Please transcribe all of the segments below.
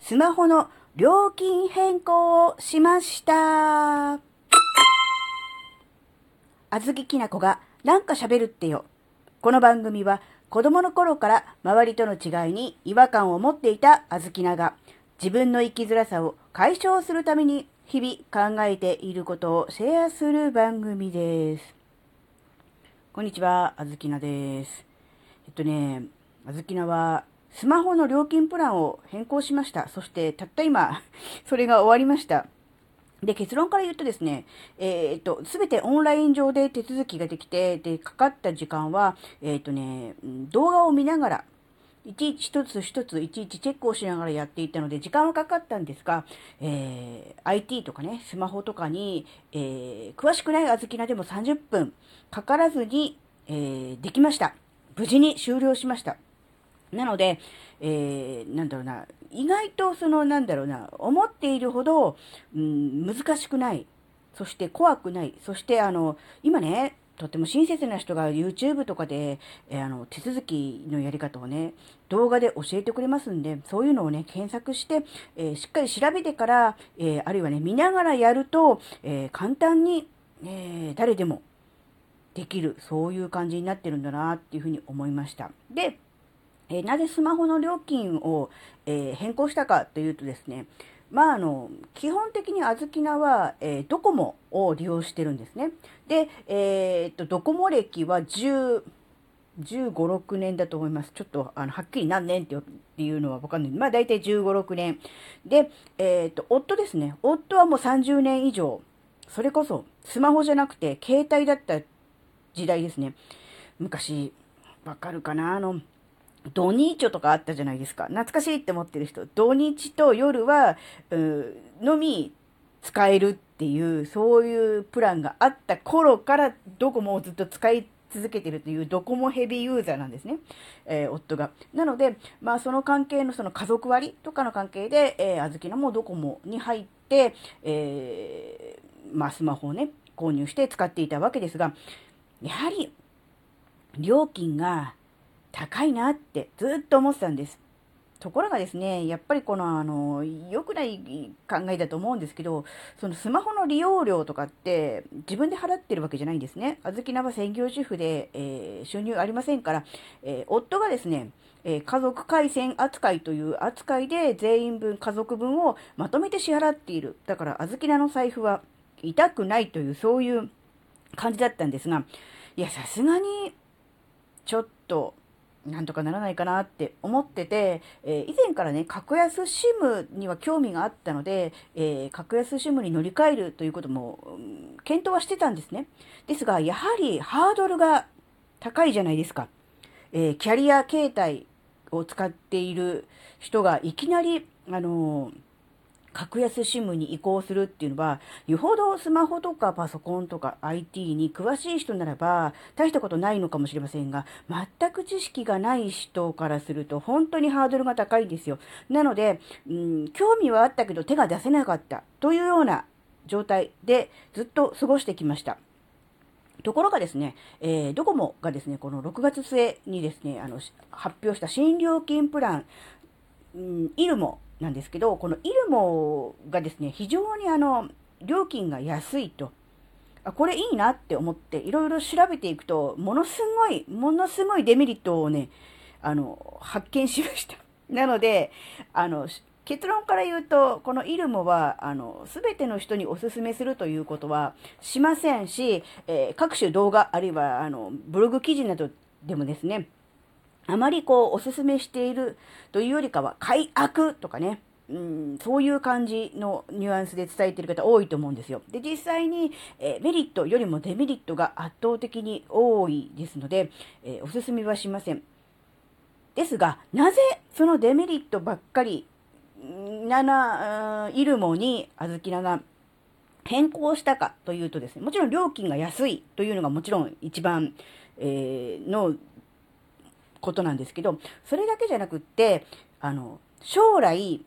スマホの料金変更をしました。あずききなこがなんか喋るってよ。この番組は子供の頃から周りとの違いに違和感を持っていたあずきなが自分の生きづらさを解消するために日々考えていることをシェアする番組です。こんにちは、あずきなです。えっとね、あずきなはスマホの料金プランを変更しました。そして、たった今、それが終わりました。で、結論から言うとですね、えっ、と、すべてオンライン上で手続きができて、で、かかった時間は、えっ、とね、動画を見ながら、いちいち一つ一ついちいちチェックをしながらやっていたので、時間はかかったんですが、えー、IT とかね、スマホとかに、えー、詳しくないあずきなでも30分かからずに、えー、できました。無事に終了しました。なので、えー、なんだろうな、意外とその、なんだろうな、思っているほど、うん、難しくない。そして怖くない。そしてあの、今ね、とっても親切な人が YouTube とかで、えー、あの、手続きのやり方をね、動画で教えてくれますんで、そういうのをね、検索して、えー、しっかり調べてから、えー、あるいはね、見ながらやると、え簡単に、え誰でもできる、そういう感じになってるんだなっていうふうに思いました。で、えなぜスマホの料金を、え変更したかというとですね、まあ、あの、基本的にあずきなは、えー、ドコモを利用してるんですね。で、えー、っと、ドコモ歴は10、15、6年だと思います。ちょっと、あの、はっきり何年っていうのはわかんない。まあ、大体15、6年。で、えー、っと、夫ですね。夫はもう30年以上。それこそ、スマホじゃなくて、携帯だった時代ですね。昔、わかるかな？あの、土日とかあったじゃないですか。懐かしいって思ってる人。土日と夜は、うのみ使えるっていう、そういうプランがあった頃からドコモをずっと使い続けてるというドコモヘビーユーザーなんですね。えー、夫が。なので、まあその関係のその家族割とかの関係で、えー、あずきなもドコモに入って、えー、まあスマホをね、購入して使っていたわけですが、やはり、料金が高いなってずっと思ってたんです。ところがですね、やっぱりこの、あの、良くない考えだと思うんですけど、そのスマホの利用料とかって自分で払ってるわけじゃないんですね。あずきなは専業主婦で、えー、収入ありませんから、えー、夫がですね、えー、家族回線扱いという扱いで全員分、家族分をまとめて支払っている。だから、あずきなの財布は痛くないという、そういう感じだったんですが、いや、さすがに、ちょっと、なんとかならないかなって思ってて、えー、以前からね、格安 SIM には興味があったので、えー、格安 SIM に乗り換えるということも、うん、検討はしてたんですね。ですが、やはりハードルが高いじゃないですか。えー、キャリア形態を使っている人がいきなり、あのー格安 SIM に移行するっていうのは、よほどスマホとかパソコンとか IT に詳しい人ならば、大したことないのかもしれませんが、全く知識がない人からすると、本当にハードルが高いんですよ。なので、うん、興味はあったけど手が出せなかったというような状態でずっと過ごしてきました。ところがですね、えー、ドコモがですね、この6月末にですね、あの、発表した新料金プラン、うん、イルモなんですけど、このイルモがですね、非常にあの、料金が安いと。あ、これいいなって思って、いろいろ調べていくと、ものすごい、ものすごいデメリットをね、あの、発見しました。なので、あの、結論から言うと、このイルモは、あの、すべての人にお勧めするということはしませんし、えー、各種動画、あるいは、あの、ブログ記事などでもですね、あまりこう、おすすめしているというよりかは、快悪とかね、うん、そういう感じのニュアンスで伝えている方多いと思うんですよ。で、実際に、え、メリットよりもデメリットが圧倒的に多いですので、え、おすすめはしません。ですが、なぜそのデメリットばっかり、7、イルモにあずきなが変更したかというとですね、もちろん料金が安いというのがもちろん一番、えー、のことなんですけど、それだけじゃなくって、あの、将来、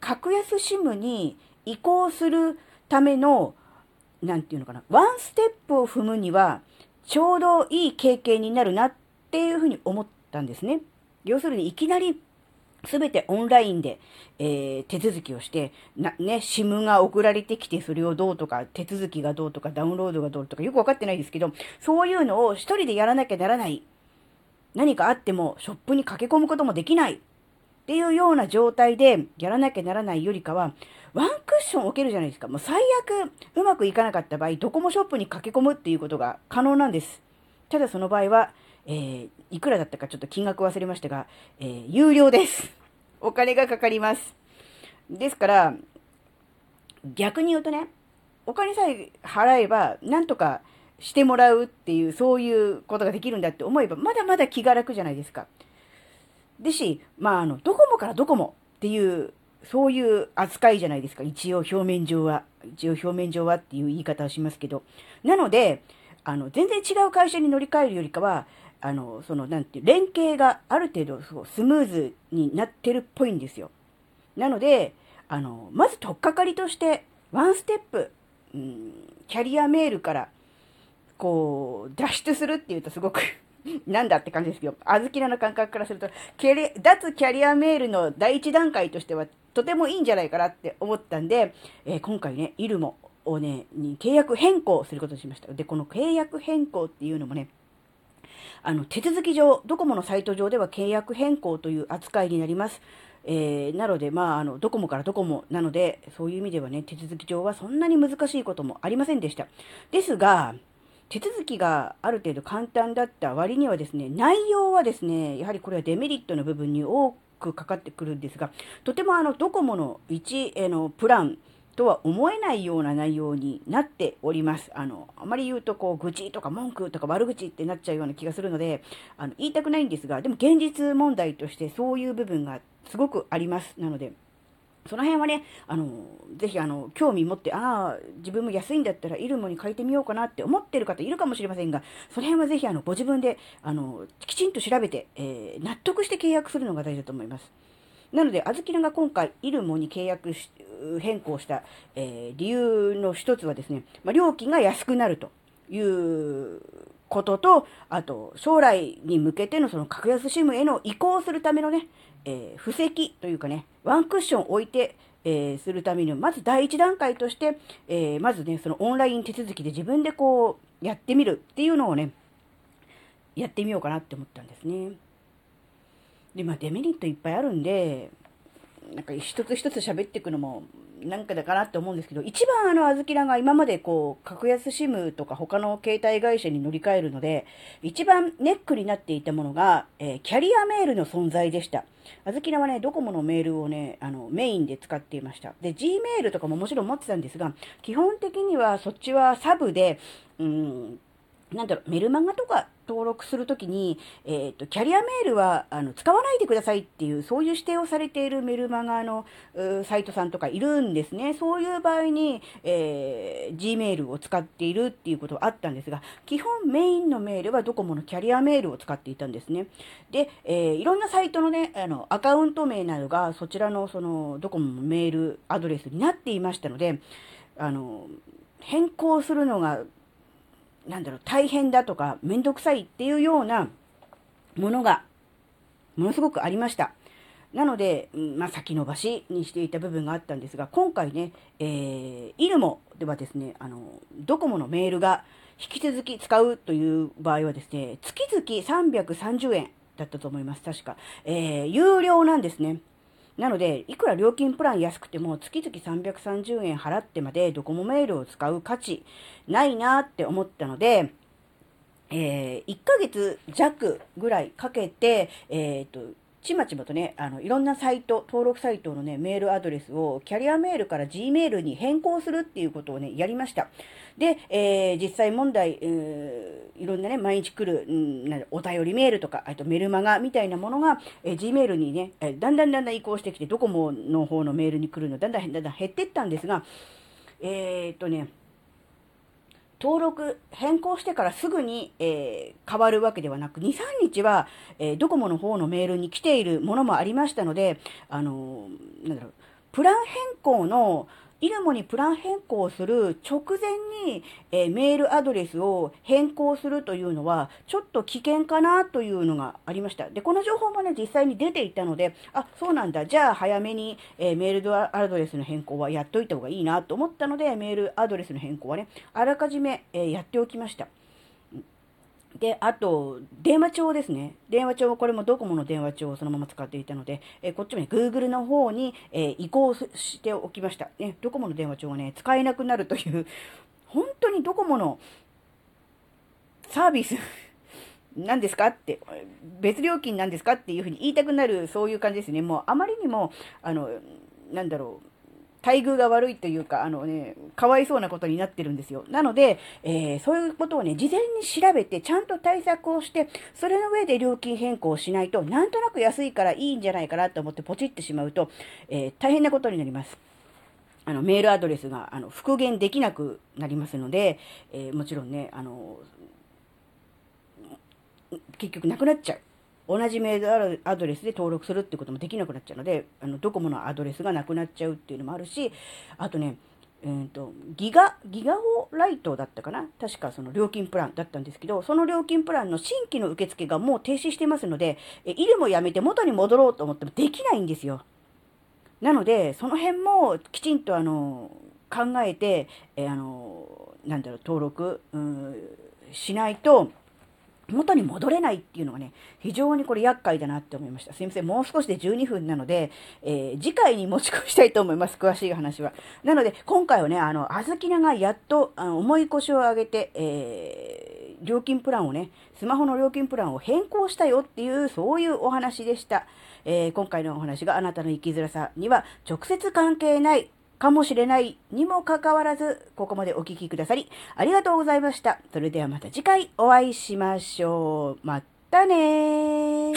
格安 SIM に移行するための、なんていうのかな、ワンステップを踏むには、ちょうどいい経験になるなっていうふうに思ったんですね。要するに、いきなりすべてオンラインで、えー、手続きをして、な、ね、SIM が送られてきて、それをどうとか、手続きがどうとか、ダウンロードがどうとか、よくわかってないですけど、そういうのを一人でやらなきゃならない。何かあっても、ショップに駆け込むこともできない。っていうような状態でやらなきゃならないよりかは、ワンクッション置けるじゃないですか。もう最悪うまくいかなかった場合、ドコモショップに駆け込むっていうことが可能なんです。ただその場合は、えー、いくらだったかちょっと金額忘れましたが、えー、有料です。お金がかかります。ですから、逆に言うとね、お金さえ払えば、なんとかしてもらうっていう、そういうことができるんだって思えば、まだまだ気が楽じゃないですか。でし、まあ、あの、ドコモからドコモっていう、そういう扱いじゃないですか。一応表面上は。一応表面上はっていう言い方をしますけど。なので、あの、全然違う会社に乗り換えるよりかは、あの、その、なんていう、連携がある程度スムーズになってるっぽいんですよ。なので、あの、まず取っかかりとして、ワンステップ、うん、キャリアメールから、こう、脱出するっていうとすごく なんだって感じですけど、あずきらの感覚からすると、キャリ脱キャリアメールの第一段階としては、とてもいいんじゃないかなって思ったんで、えー、今回ね、イルモをね、に契約変更することにしました。で、この契約変更っていうのもね、あの、手続き上、ドコモのサイト上では契約変更という扱いになります。えー、なので、まあ、あの、ドコモからドコモなので、そういう意味ではね、手続き上はそんなに難しいこともありませんでした。ですが、手続きがある程度簡単だった割にはですね、内容はですね、やはりこれはデメリットの部分に多くかかってくるんですが、とてもあの、ドコモの1、の、プラン、とは思えないような内容になっております。あの、あまり言うとこう、愚痴とか文句とか悪口ってなっちゃうような気がするので、あの、言いたくないんですが、でも現実問題としてそういう部分がすごくあります。なので、その辺はね、あの、ぜひあの、興味持って、ああ、自分も安いんだったらイルモに変えてみようかなって思ってる方いるかもしれませんが、その辺はぜひあの、ご自分で、あの、きちんと調べて、えー、納得して契約するのが大事だと思います。なので、あずきらが今回、イルモに契約し変更した、えー、理由の一つはですね、まあ、料金が安くなるということと、あと、将来に向けてのその格安 SIM への移行するためのね、えー、布石というかね、ワンクッション置いて、えー、するために、まず第一段階として、えー、まずね、そのオンライン手続きで自分でこう、やってみるっていうのをね、やってみようかなって思ったんですね。で、まあデメリットいっぱいあるんで、なんか一つ一つ喋っていくのもなんかだかなって思うんですけど、一番あの、あずきらが今までこう、格安 SIM とか他の携帯会社に乗り換えるので、一番ネックになっていたものが、えー、キャリアメールの存在でした。あずきらはね、ドコモのメールをね、あの、メインで使っていました。で、Gmail とかももちろん持ってたんですが、基本的にはそっちはサブで、うん、なんだろう、メルマガとか登録するときに、えっ、ー、と、キャリアメールは、あの、使わないでくださいっていう、そういう指定をされているメルマガの、サイトさんとかいるんですね。そういう場合に、えー、Gmail を使っているっていうことはあったんですが、基本メインのメールはドコモのキャリアメールを使っていたんですね。で、えー、いろんなサイトのね、あの、アカウント名などが、そちらの、その、ドコモのメールアドレスになっていましたので、あの、変更するのがなんだろう、大変だとか、めんどくさいっていうようなものが、ものすごくありました。なので、まあ、先延ばしにしていた部分があったんですが、今回ね、えー、イルモではですね、あの、ドコモのメールが引き続き使うという場合はですね、月々330円だったと思います、確か。えー、有料なんですね。なので、いくら料金プラン安くても月々330円払ってまでドコモメールを使う価値ないなって思ったので、えー、1ヶ月弱ぐらいかけて、えっ、と、ちまちまとね、あの、いろんなサイト、登録サイトのね、メールアドレスをキャリアメールから Gmail に変更するっていうことをね、やりました。で、えー、実際問題、えー、いろんなね、毎日来る、うん、お便りメールとか、あとメルマガみたいなものが、え、Gmail にね、えだんだんだんだん移行してきて、ドコモの方のメールに来るの、だんだんだんだん減ってったんですが、えー、っとね、登録変更してからすぐに、えー、変わるわけではなく、2、3日は、えー、ドコモの方のメールに来ているものもありましたので、あのー、なんだろう、プラン変更のイルモにプラン変更する直前に、えー、メールアドレスを変更するというのは、ちょっと危険かなというのがありました。で、この情報もね、実際に出ていたので、あ、そうなんだ。じゃあ早めに、えー、メールアドレスの変更はやっといた方がいいなと思ったので、メールアドレスの変更はね、あらかじめ、えー、やっておきました。で、あと、電話帳ですね。電話帳、これもドコモの電話帳をそのまま使っていたので、えこっちもね、Google の方に、え移行しておきました。ね、ドコモの電話帳はね、使えなくなるという、本当にドコモのサービス 何ですかって、別料金なんですかっていうふうに言いたくなる、そういう感じですね。もうあまりにも、あの、なんだろう、待遇が悪いというか、あのね、かわいそうなことになってるんですよ。なので、えー、そういうことをね、事前に調べて、ちゃんと対策をして、それの上で料金変更をしないと、なんとなく安いからいいんじゃないかなと思ってポチってしまうと、えー、大変なことになります。あの、メールアドレスが、あの、復元できなくなりますので、えー、もちろんね、あの、結局なくなっちゃう。同じメールアドレスで登録するってこともできなくなっちゃうので、あのドコモのアドレスがなくなっちゃうっていうのもあるし、あとね、えーと、ギガ、ギガホライトだったかな？確かその料金プランだったんですけど、その料金プランの新規の受付がもう停止してますので、えイルもやめて元に戻ろうと思ってもできないんですよ。なので、その辺もきちんとあの考えて、えあのなんだろう、登録、うん、しないと、元に戻れないっていうのがね、非常にこれ厄介だなって思いました。すいません。もう少しで12分なので、えー、次回に持ち越したいと思います。詳しい話は。なので、今回はね、あの、あずきながやっと、あの、重い腰を上げて、えー、料金プランをね、スマホの料金プランを変更したよっていう、そういうお話でした。えー、今回のお話があなたの生きづらさには直接関係ないかもしれないにもかかわらず、ここまでお聴きくださり、ありがとうございました。それではまた次回お会いしましょう。またねー。